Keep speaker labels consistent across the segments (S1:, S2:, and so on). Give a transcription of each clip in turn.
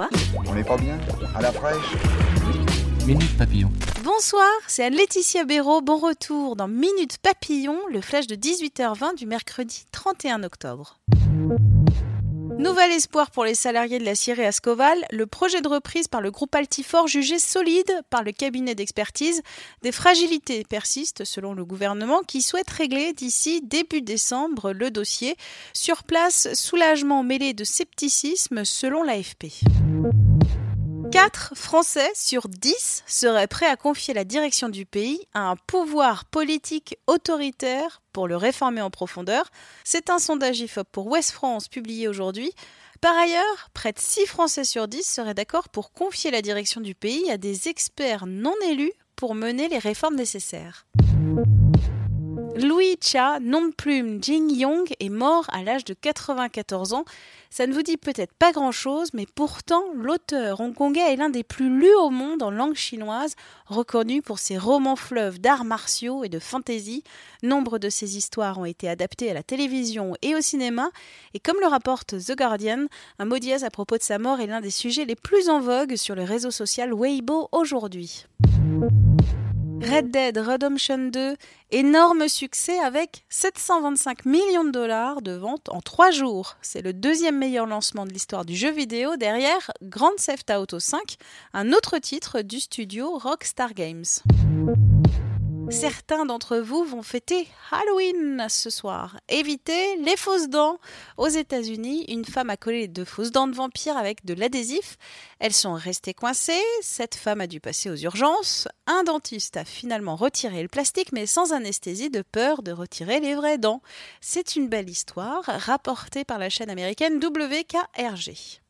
S1: Quoi
S2: On n'est pas bien À la fraîche
S3: Minute Papillon.
S1: Bonsoir, c'est Anne-Laetitia Béraud. Bon retour dans Minute Papillon, le flash de 18h20 du mercredi 31 octobre. Nouvel espoir pour les salariés de la Syrie Ascoval, le projet de reprise par le groupe Altifort jugé solide par le cabinet d'expertise. Des fragilités persistent selon le gouvernement qui souhaite régler d'ici début décembre le dossier. Sur place, soulagement mêlé de scepticisme selon l'AFP. 4 Français sur 10 seraient prêts à confier la direction du pays à un pouvoir politique autoritaire pour le réformer en profondeur. C'est un sondage IFOP pour Ouest France publié aujourd'hui. Par ailleurs, près de 6 Français sur 10 seraient d'accord pour confier la direction du pays à des experts non élus pour mener les réformes nécessaires. Louis Cha, nom de plume Jing Yong, est mort à l'âge de 94 ans. Ça ne vous dit peut-être pas grand-chose, mais pourtant, l'auteur hongkongais est l'un des plus lus au monde en langue chinoise, reconnu pour ses romans fleuves d'arts martiaux et de fantaisie. Nombre de ses histoires ont été adaptées à la télévision et au cinéma, et comme le rapporte The Guardian, un mot dièse à propos de sa mort est l'un des sujets les plus en vogue sur le réseau social Weibo aujourd'hui. Red Dead Redemption 2, énorme succès avec 725 millions de dollars de ventes en 3 jours. C'est le deuxième meilleur lancement de l'histoire du jeu vidéo derrière Grand Theft Auto 5, un autre titre du studio Rockstar Games. Certains d'entre vous vont fêter Halloween ce soir. Évitez les fausses dents. Aux États-Unis, une femme a collé de fausses dents de vampire avec de l'adhésif. Elles sont restées coincées. Cette femme a dû passer aux urgences. Un dentiste a finalement retiré le plastique, mais sans anesthésie, de peur de retirer les vraies dents. C'est une belle histoire, rapportée par la chaîne américaine WKRG.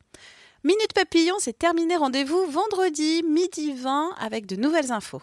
S1: Minute Papillon, c'est terminé. Rendez-vous vendredi midi 20 avec de nouvelles infos.